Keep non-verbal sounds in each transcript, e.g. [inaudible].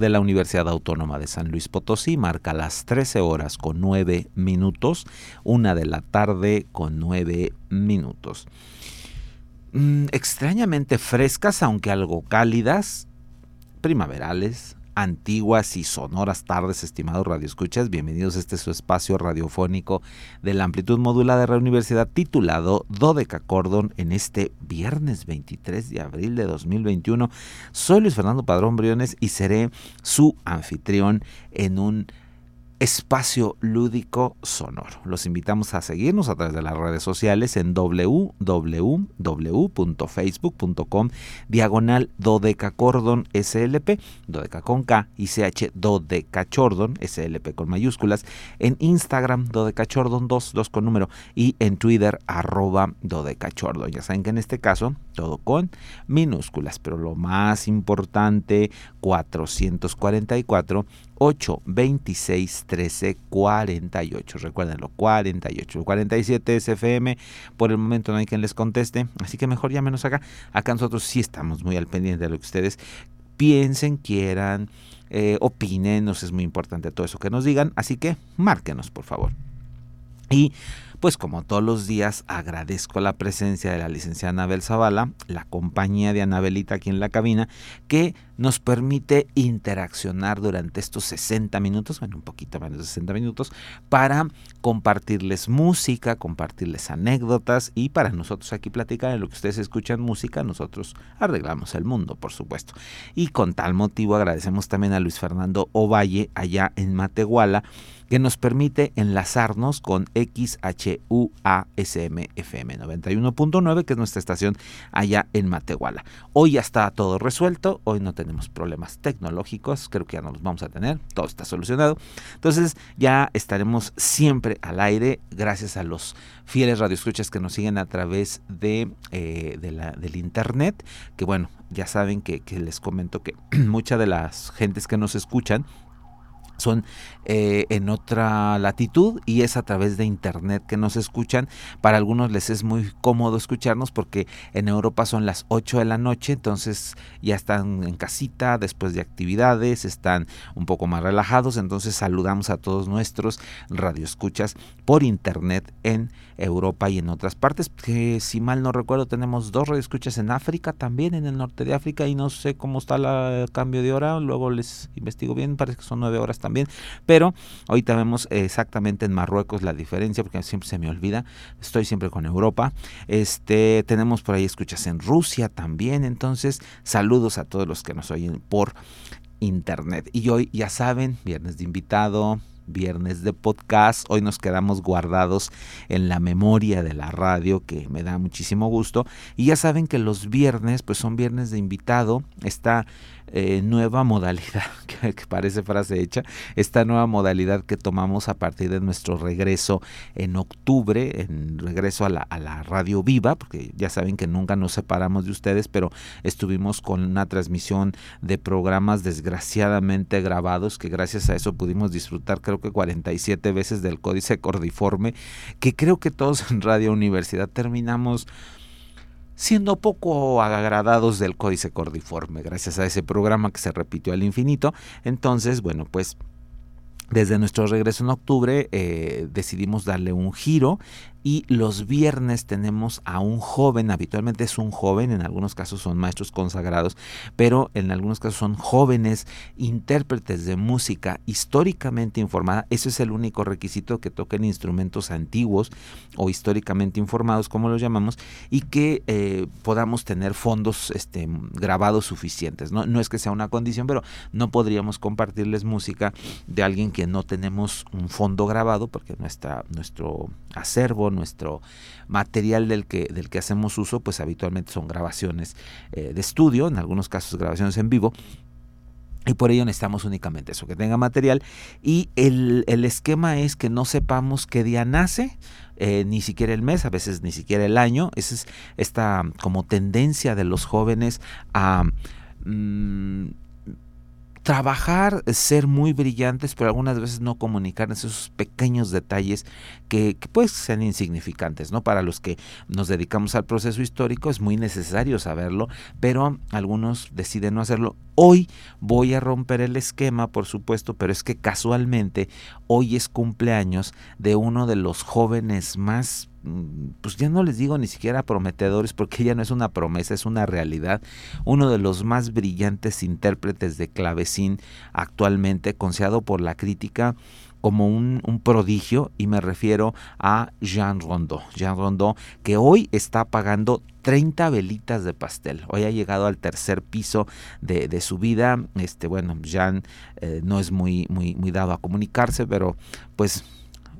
De la Universidad Autónoma de San Luis Potosí marca las 13 horas con 9 minutos, una de la tarde con 9 minutos. Mm, extrañamente frescas, aunque algo cálidas, primaverales, antiguas y sonoras tardes, estimados radioescuchas. Bienvenidos a este su espacio radiofónico de la amplitud modulada de la universidad titulado Dodeca Cordon en este viernes 23 de abril de 2021. Soy Luis Fernando Padrón Briones y seré su anfitrión en un espacio lúdico sonoro. Los invitamos a seguirnos a través de las redes sociales en www.facebook.com diagonal dodecacordon slp, dodeca con K y ch dodecachordon slp con mayúsculas, en Instagram dodecachordon 2, 2 con número y en Twitter arroba dodecachordon. Ya saben que en este caso todo con minúsculas, pero lo más importante 444 8 26 13 48. Recuérdenlo, 48. 47 es FM. Por el momento no hay quien les conteste, así que mejor llámenos acá. Acá nosotros sí estamos muy al pendiente de lo que ustedes piensen, quieran, eh, opinen. Nos es muy importante todo eso que nos digan, así que márquenos, por favor. Y pues como todos los días agradezco la presencia de la licenciada Anabel Zavala, la compañía de Anabelita aquí en la cabina, que nos permite interaccionar durante estos 60 minutos, bueno, un poquito menos de 60 minutos, para compartirles música, compartirles anécdotas y para nosotros aquí platicar en lo que ustedes escuchan música, nosotros arreglamos el mundo, por supuesto. Y con tal motivo agradecemos también a Luis Fernando Ovalle allá en Matehuala, que nos permite enlazarnos con XHUASM FM 91.9, que es nuestra estación allá en Matehuala. Hoy ya está todo resuelto, hoy no tenemos problemas tecnológicos, creo que ya no los vamos a tener, todo está solucionado. Entonces ya estaremos siempre al aire gracias a los fieles radioescuchas que nos siguen a través de, eh, del internet, que bueno, ya saben que les comento que [clears throat] muchas de las gentes que nos escuchan son eh, en otra latitud y es a través de internet que nos escuchan. Para algunos les es muy cómodo escucharnos porque en Europa son las 8 de la noche, entonces ya están en casita después de actividades, están un poco más relajados, entonces saludamos a todos nuestros radioescuchas por internet en Europa y en otras partes, que si mal no recuerdo tenemos dos radioescuchas en África también, en el norte de África y no sé cómo está el cambio de hora, luego les investigo bien, parece que son nueve horas también pero ahorita vemos exactamente en Marruecos la diferencia, porque siempre se me olvida, estoy siempre con Europa. Este, tenemos por ahí escuchas en Rusia también, entonces saludos a todos los que nos oyen por internet. Y hoy ya saben, viernes de invitado, viernes de podcast. Hoy nos quedamos guardados en la memoria de la radio, que me da muchísimo gusto. Y ya saben que los viernes, pues son viernes de invitado. Está eh, nueva modalidad, [laughs] que, parece frase hecha, esta nueva modalidad que tomamos a partir de nuestro regreso en octubre, en regreso a la, a la radio viva, porque ya saben que nunca nos separamos de ustedes, pero estuvimos con una transmisión de programas desgraciadamente grabados, que gracias a eso pudimos disfrutar creo que 47 veces del códice cordiforme, que creo que todos en Radio Universidad terminamos siendo poco agradados del códice cordiforme, gracias a ese programa que se repitió al infinito. Entonces, bueno, pues desde nuestro regreso en octubre eh, decidimos darle un giro y los viernes tenemos a un joven, habitualmente es un joven, en algunos casos son maestros consagrados, pero en algunos casos son jóvenes intérpretes de música históricamente informada. Ese es el único requisito que toquen instrumentos antiguos o históricamente informados, como los llamamos, y que eh, podamos tener fondos este, grabados suficientes. ¿no? no es que sea una condición, pero no podríamos compartirles música de alguien que no tenemos un fondo grabado, porque nuestra, nuestro acervo, nuestro material del que, del que hacemos uso, pues habitualmente son grabaciones eh, de estudio, en algunos casos grabaciones en vivo, y por ello necesitamos únicamente eso, que tenga material. Y el, esquema es que no sepamos qué día nace, eh, ni siquiera el mes, a veces ni siquiera el año. Esa es esta como tendencia de los jóvenes a... Mm, trabajar, ser muy brillantes, pero algunas veces no comunicar esos pequeños detalles que, que, pues sean insignificantes, ¿no? Para los que nos dedicamos al proceso histórico es muy necesario saberlo, pero algunos deciden no hacerlo. Hoy voy a romper el esquema, por supuesto, pero es que casualmente hoy es cumpleaños de uno de los jóvenes más pues ya no les digo ni siquiera prometedores porque ya no es una promesa, es una realidad. Uno de los más brillantes intérpretes de clavecín actualmente, considerado por la crítica como un, prodigio y me refiero a Jean Rondeau. Jean Rondeau que hoy está pagando 30 velitas de pastel. Hoy ha llegado al tercer piso de, su vida. Este, bueno, Jean eh, no es muy, muy, muy dado a comunicarse, pero pues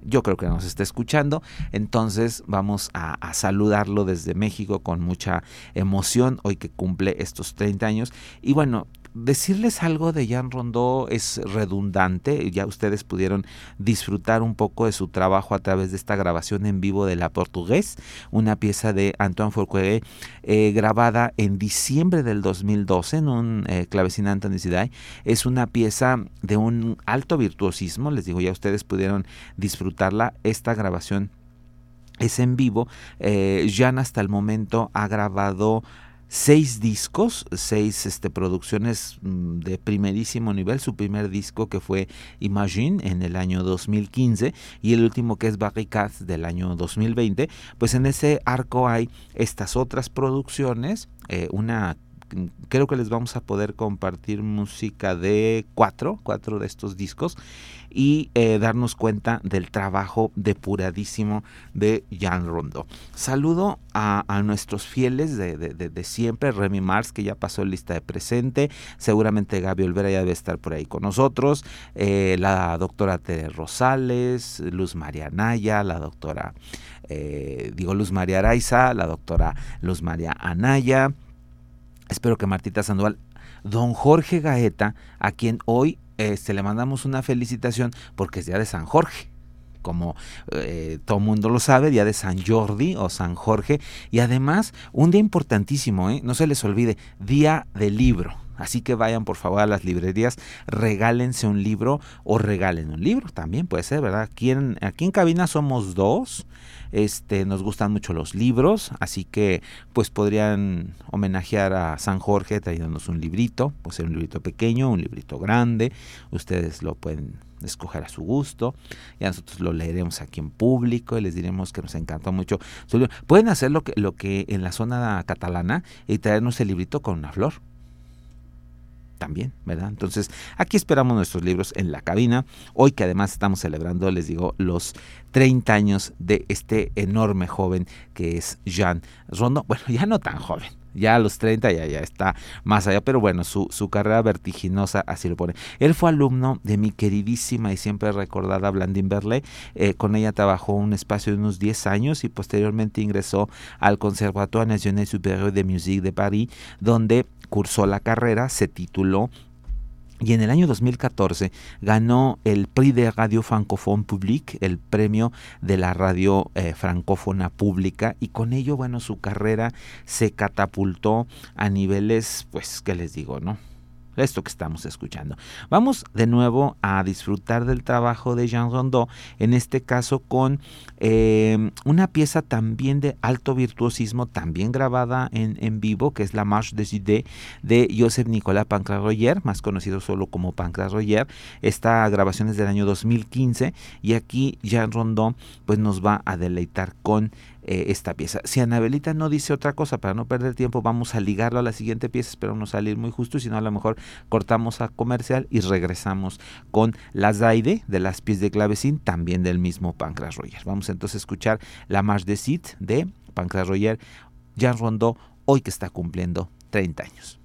yo creo que nos está escuchando. Entonces vamos a, saludarlo desde México con mucha emoción hoy que cumple estos 30 años. Y bueno, decirles algo de Jean Rondeau es redundante, ya ustedes pudieron disfrutar un poco de su trabajo a través de esta grabación en vivo de La Portugués, una pieza de Antoine Fourquet eh, grabada en diciembre del 2012 en un eh, clavecín Anthony Es una pieza de un alto virtuosismo, les digo, ya ustedes pudieron disfrutarla, esta grabación es en vivo. Eh, Jean hasta el momento ha grabado seis discos, seis este, producciones mm, de primerísimo nivel. Su primer disco que fue Imagine en el año 2015 y el último que es Barricades del año 2020. Pues en ese arco hay estas otras producciones, eh, una creo que les vamos a poder compartir música de cuatro, cuatro de estos discos y eh, darnos cuenta del trabajo depuradísimo de Jan Rondo. Saludo a, nuestros fieles de, siempre, Remy Mars, que ya pasó lista de presente, seguramente Gaby Olvera ya debe estar por ahí con nosotros, eh, la doctora Tere Rosales, Luz María Naya, la doctora, eh, digo Luz María Araiza, la doctora Luz María Anaya, Espero que Martita Sandoval, don Jorge Gaeta, a quien hoy este, le mandamos una felicitación porque es día de San Jorge como eh, todo mundo lo sabe, día de San Jordi o San Jorge, y además un día importantísimo, ¿eh? no se les olvide, día del libro. Así que vayan por favor a las librerías, regálense un libro o regalen un libro, también puede ser, ¿verdad? Aquí en, aquí en cabina somos dos, este, nos gustan mucho los libros, así que pues podrían homenajear a San Jorge trayéndonos un librito, puede ser un librito pequeño, un librito grande, ustedes lo pueden escoger a su gusto. Y nosotros lo leeremos aquí en público y les diremos que nos encantó mucho. Pueden hacer lo que, lo que en la zona catalana y traernos el librito con una flor también, ¿verdad? Entonces, aquí esperamos nuestros libros en la cabina. Hoy que además estamos celebrando, les digo, los 30 años de este enorme joven que es Jean Rondo. Bueno, ya no tan joven, ya a los 30 ya, ya está más allá, pero bueno, su, su, carrera vertiginosa así lo pone. Él fue alumno de mi queridísima y siempre recordada Blandine Berle, eh, con ella trabajó un espacio de unos 10 años y posteriormente ingresó al Conservatoire National Supérieur de Musique de París, donde cursó la carrera, se tituló y en el año 2014 ganó el Prix de Radio Francophone Publique, el premio de la radio eh, francófona pública, y con ello, bueno, su carrera se catapultó a niveles, pues, ¿qué les digo, no? Esto que estamos escuchando. Vamos de nuevo a disfrutar del trabajo de Jean Rondeau, en este caso con eh, una pieza también de alto virtuosismo, también grabada en, vivo, que es la Marche des Idées de Joseph Nicolas Pancras-Royer, más conocido solo como Pancras-Royer. Esta grabación es del año 2015 y aquí Jean Rondeau pues nos va a deleitar con eh, esta pieza. Si Anabelita no dice otra cosa, para no perder tiempo, vamos a ligarlo a la siguiente pieza, espero no salir muy justo, y si no, a lo mejor cortamos a comercial y regresamos con las Zaide de las pies de clavecín, también del mismo Pancras Roger. Vamos entonces a escuchar la Marche de Cid de Pancras Roger, Jean Rondeau, hoy que está cumpliendo 30 años.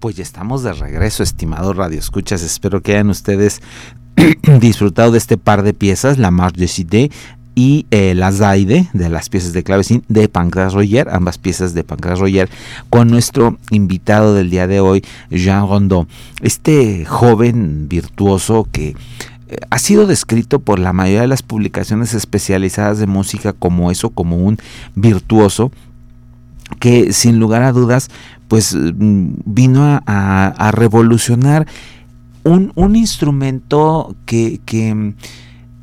Pues ya estamos de regreso, estimados radioescuchas. Espero que hayan ustedes [clears throat] disfrutado de este par de piezas, la Marche de Cité y eh, la Zaide de las piezas de clavecín de Pancras Royer, ambas piezas de Pancras Royer, con nuestro invitado del día de hoy, Jean Rondeau. Este joven virtuoso que eh, ha sido descrito por la mayoría de las publicaciones especializadas de música como eso, como un virtuoso, que sin lugar a dudas pues mm, vino a, revolucionar un, instrumento que, mm,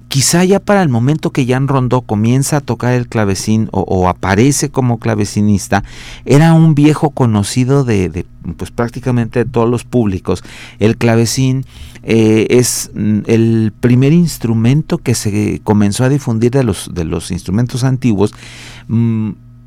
quizá ya para el momento que Jan Rondó comienza a tocar el clavecín o, aparece como clavecinista, era un viejo conocido de, pues prácticamente de todos los públicos. El clavecín eh, es mm, el primer instrumento que se comenzó a difundir de los, de los instrumentos antiguos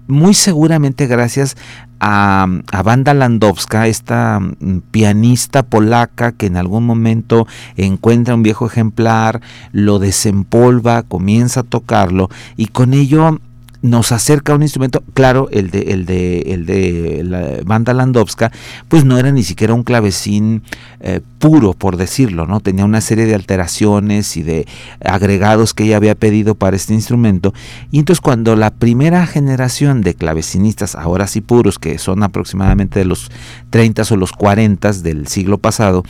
muy seguramente gracias a, a Landowska, esta mm, pianista polaca que en algún momento encuentra un viejo ejemplar, lo desempolva, comienza a tocarlo y con ello nos acerca un instrumento, claro, el de, el de, el de la banda Landowska, pues no era ni siquiera un clavecín eh, puro, por decirlo, ¿no? Tenía una serie de alteraciones y de agregados que ella había pedido para este instrumento. Y entonces cuando la primera generación de clavecinistas, ahora sí puros, que son aproximadamente de los 30 o los 40 del siglo pasado,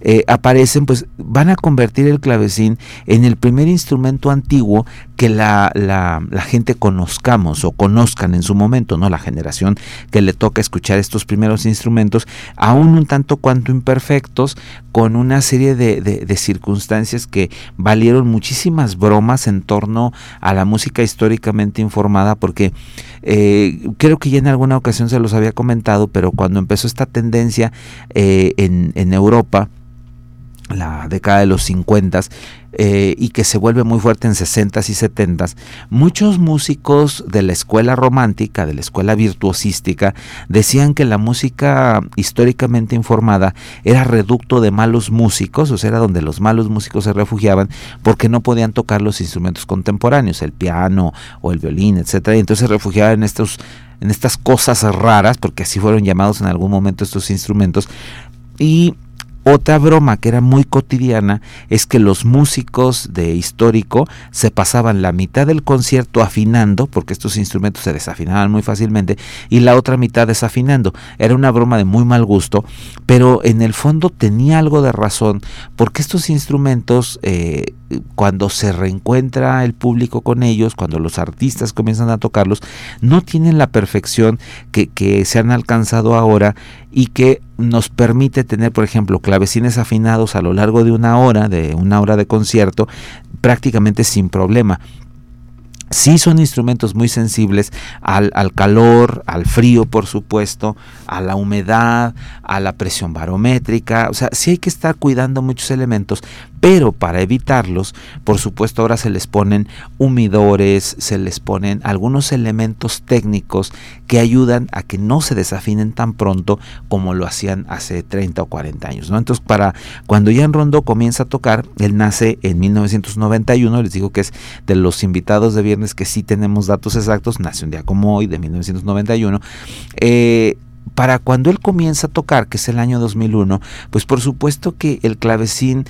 eh, aparecen, pues van a convertir el clavecín en el primer instrumento antiguo que la, la, gente conozcamos o conozcan en su momento, ¿no? La generación que le toca escuchar estos primeros instrumentos, aún un tanto cuanto imperfectos, con una serie de, de, circunstancias que valieron muchísimas bromas en torno a la música históricamente informada, porque eh, creo que ya en alguna ocasión se los había comentado, pero cuando empezó esta tendencia eh, en, en Europa, la década de los 50 eh, y que se vuelve muy fuerte en 60 y 70 muchos músicos de la escuela romántica, de la escuela virtuosística, decían que la música históricamente informada era reducto de malos músicos, o sea, era donde los malos músicos se refugiaban porque no podían tocar los instrumentos contemporáneos, el piano o el violín, etcétera, y entonces se refugiaban en estos en estas cosas raras, porque así fueron llamados en algún momento estos instrumentos, y otra broma que era muy cotidiana es que los músicos de histórico se pasaban la mitad del concierto afinando, porque estos instrumentos se desafinaban muy fácilmente, y la otra mitad desafinando. Era una broma de muy mal gusto, pero en el fondo tenía algo de razón, porque estos instrumentos, eh, cuando se reencuentra el público con ellos, cuando los artistas comienzan a tocarlos, no tienen la perfección que, que se han alcanzado ahora y que nos permite tener, por ejemplo, clavecines afinados a lo largo de una hora, de una hora de concierto, prácticamente sin problema. Sí son instrumentos muy sensibles al, calor, al frío, por supuesto, a la humedad, a la presión barométrica. O sea, sí hay que estar cuidando muchos elementos, pero para evitarlos, por supuesto, ahora se les ponen humidores, se les ponen algunos elementos técnicos que ayudan a que no se desafinen tan pronto como lo hacían hace 30 o 40 años. ¿no? Entonces, para cuando Jan Rondo comienza a tocar, él nace en 1991, les digo que es de los invitados de viernes que sí tenemos datos exactos, nace un día como hoy, de 1991, eh, para cuando él comienza a tocar, que es el año 2001, pues por supuesto que el clavecín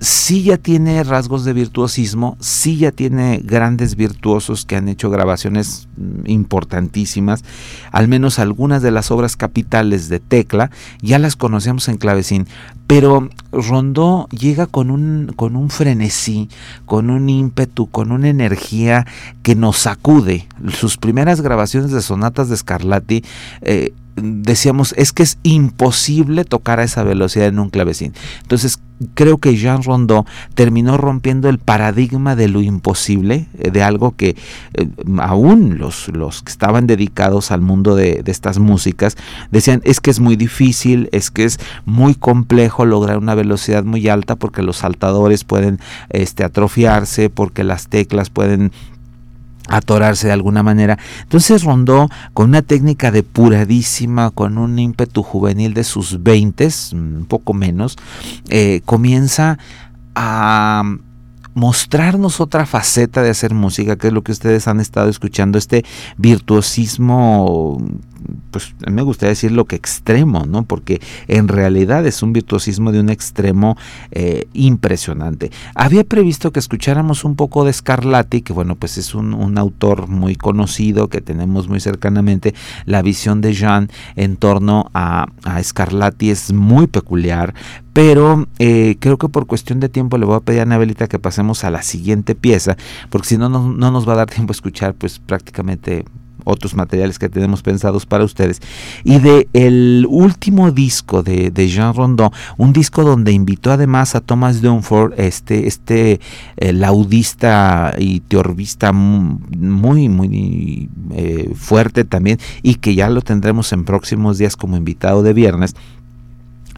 sí ya tiene rasgos de virtuosismo, sí ya tiene grandes virtuosos que han hecho grabaciones mm, importantísimas, al menos algunas de las obras capitales de Tecla ya las conocemos en clavecín, pero Rondó llega con un, con un frenesí, con un ímpetu, con una energía que nos sacude. Sus primeras grabaciones de sonatas de Scarlatti eh, decíamos, es que es imposible tocar a esa velocidad en un clavecín. Entonces, creo que Jean Rondeau terminó rompiendo el paradigma de lo imposible, eh, de algo que eh, aún los, los que estaban dedicados al mundo de, de, estas músicas decían, es que es muy difícil, es que es muy complejo lograr una velocidad muy alta porque los saltadores pueden este, atrofiarse, porque las teclas pueden atorarse de alguna manera. Entonces Rondó, con una técnica depuradísima, con un ímpetu juvenil de sus veintes, un poco menos, eh, comienza a mostrarnos otra faceta de hacer música, que es lo que ustedes han estado escuchando, este virtuosismo pues me gustaría decir lo que extremo, ¿no? Porque en realidad es un virtuosismo de un extremo eh, impresionante. Había previsto que escucháramos un poco de Scarlatti, que bueno, pues es un, autor muy conocido que tenemos muy cercanamente. La visión de Jean en torno a, a Scarlatti es muy peculiar, pero eh, creo que por cuestión de tiempo le voy a pedir a Anabelita que pasemos a la siguiente pieza, porque si no, no, no nos va a dar tiempo a escuchar pues prácticamente otros materiales que tenemos pensados para ustedes. Y de el último disco de, Jean Rondon, un disco donde invitó además a Thomas Dunford, este, este eh, laudista y teorbista muy, muy eh, fuerte también, y que ya lo tendremos en próximos días como invitado de viernes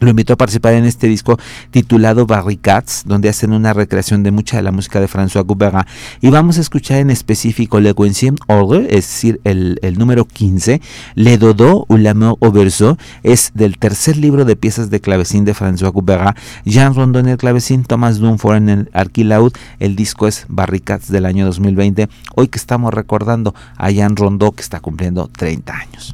lo invitó a participar en este disco titulado Barricades, donde hacen una recreación de mucha de la música de François Couperin. Y vamos a escuchar en específico Le Quinzième Ordre, es decir, el, número 15, Le Dodo ou l'amour au verso, es del tercer libro de piezas de clavecín de François Couperin. Jean Rondon en el clavecín, Thomas Dunford en el arquilaud. El disco es Barricades del año 2020. Hoy que estamos recordando a Jean Rondon que está cumpliendo 30 años.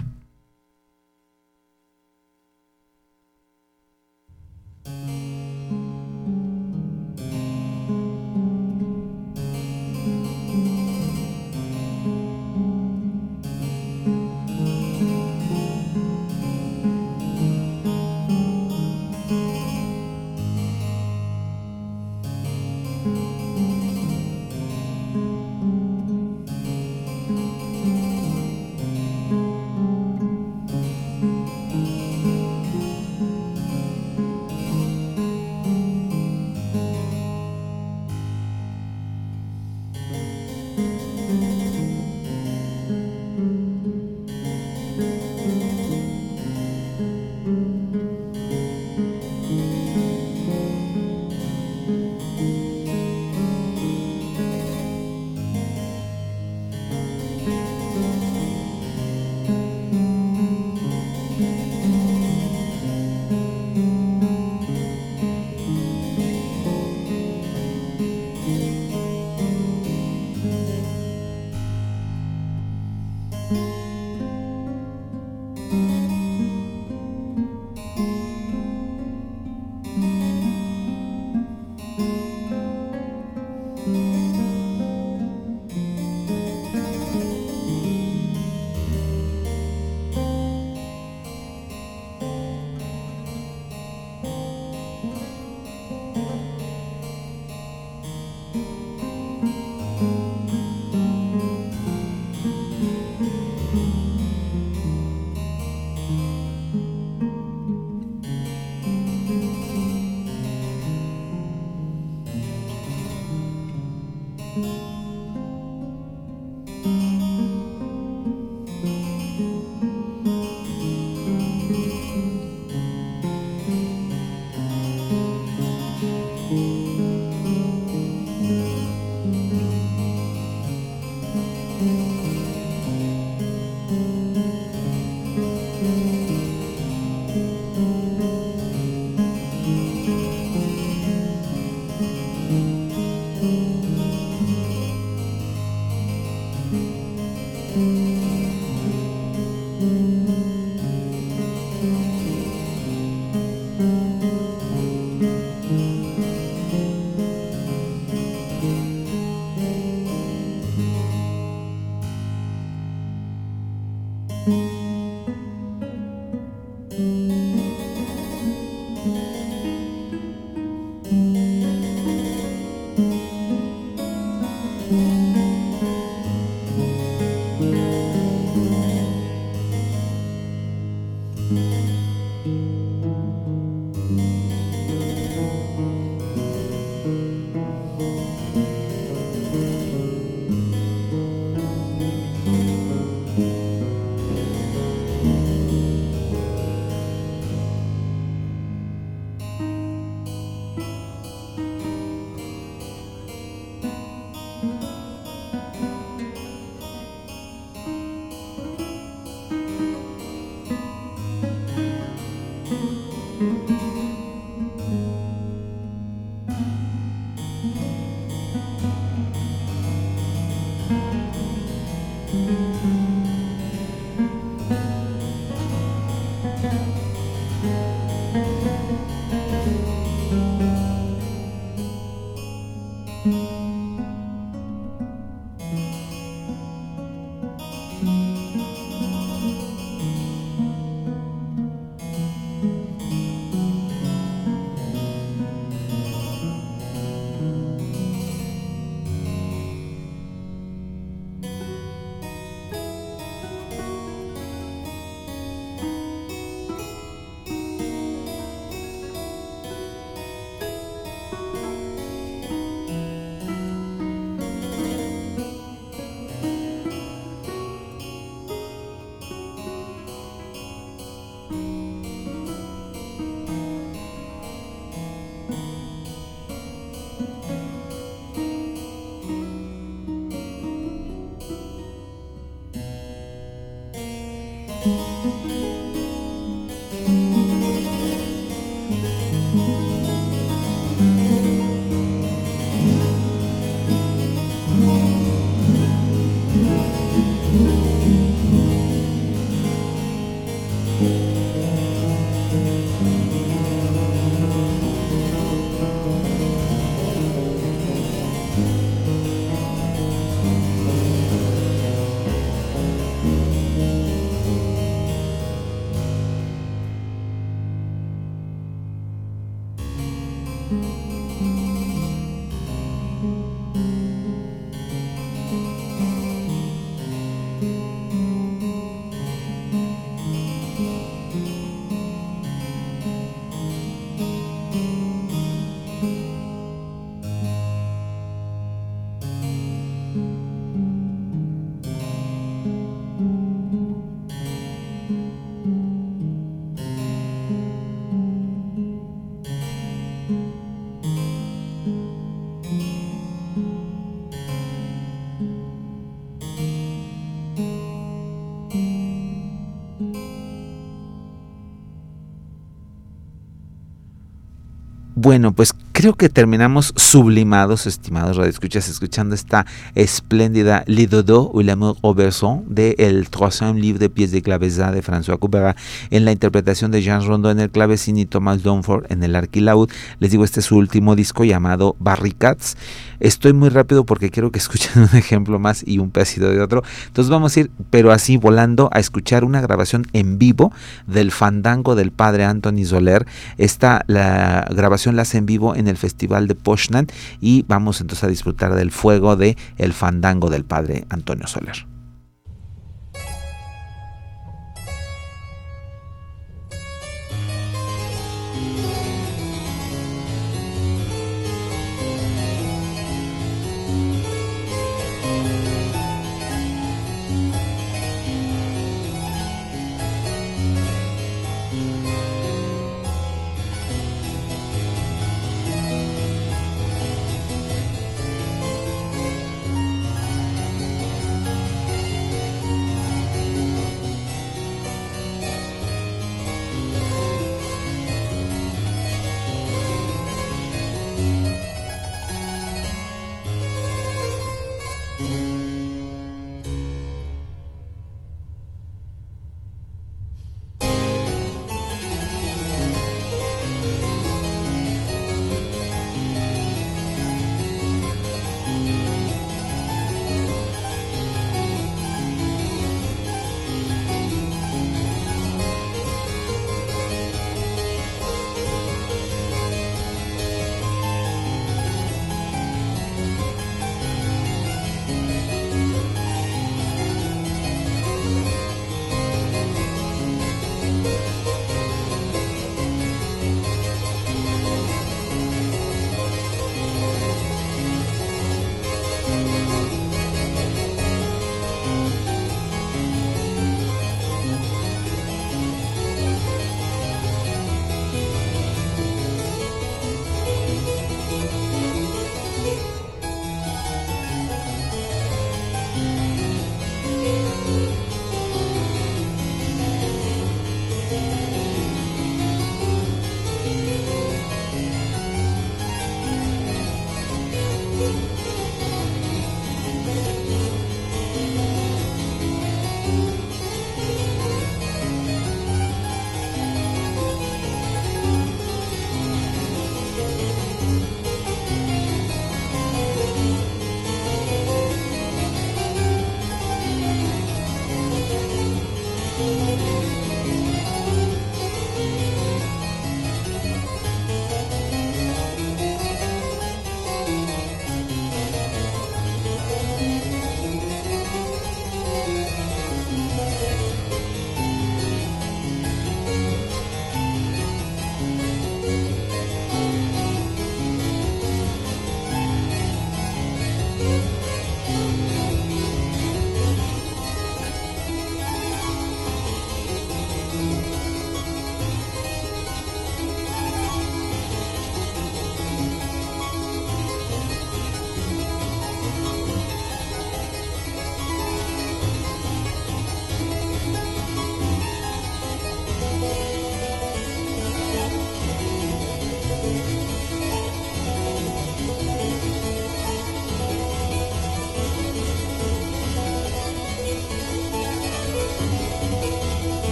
Bueno, pues creo que terminamos sublimados, estimados radioescuchas, escuchando esta espléndida Lidodo ou l'amour au berceau de El troisième livre de pies de claveza de François Couperin en la interpretación de Jean Rondeau en el clavecín y Thomas Dunford en el arquilaud. Les digo, este es su último disco llamado Barricades. Estoy muy rápido porque quiero que escuchen [laughs] un ejemplo más y un pedacito de otro. Entonces vamos a ir, pero así volando, a escuchar una grabación en vivo del fandango del padre Anthony Soler. Esta la grabación la hace en vivo en el Festival de Poznan y vamos entonces a disfrutar del fuego de el fandango del padre Antonio Soler.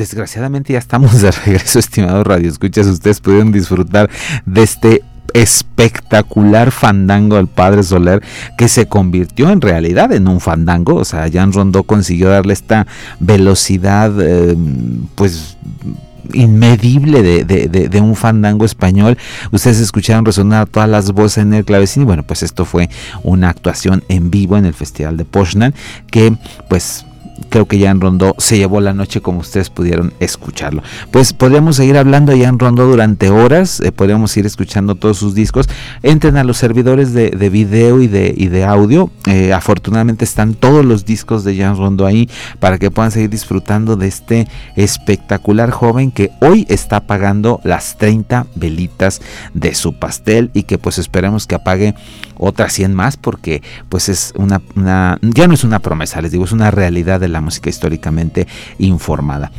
Desgraciadamente ya estamos de regreso, [laughs] estimados radioescuchas. Ustedes pudieron disfrutar de este espectacular fandango del Padre Soler que se convirtió en realidad en un fandango. O sea, Jan Rondó consiguió darle esta velocidad, eh, pues inmedible de, un fandango español. Ustedes escucharon resonar todas las voces en el clavecín y bueno, pues esto fue una actuación en vivo en el Festival de Poznan que pues creo que Jan Rondó se llevó la noche como ustedes pudieron escucharlo. Pues podríamos seguir hablando de Jan Rondó durante horas, eh, podríamos ir escuchando todos sus discos. Entren a los servidores de, video y de, audio. Eh, afortunadamente están todos los discos de Jan Rondó ahí para que puedan seguir disfrutando de este espectacular joven que hoy está apagando las 30 velitas de su pastel y que pues esperemos que apague otras 100 más porque pues es una, una ya no es una promesa, les digo, es una realidad de la música históricamente informada.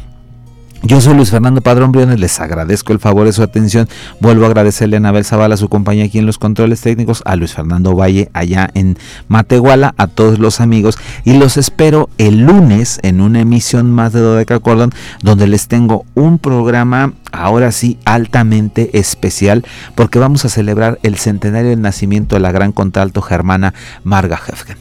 Yo soy Luis Fernando Padrón Briones, les agradezco el favor de su atención. Vuelvo a agradecerle a Anabel Zavala su compañía aquí en los controles técnicos, a Luis Fernando Valle allá en Matehuala, a todos los amigos y los espero el lunes en una emisión más de Dodeca Cordon donde les tengo un programa ahora sí altamente especial porque vamos a celebrar el centenario del nacimiento de la gran contralto germana Marga Hefgen.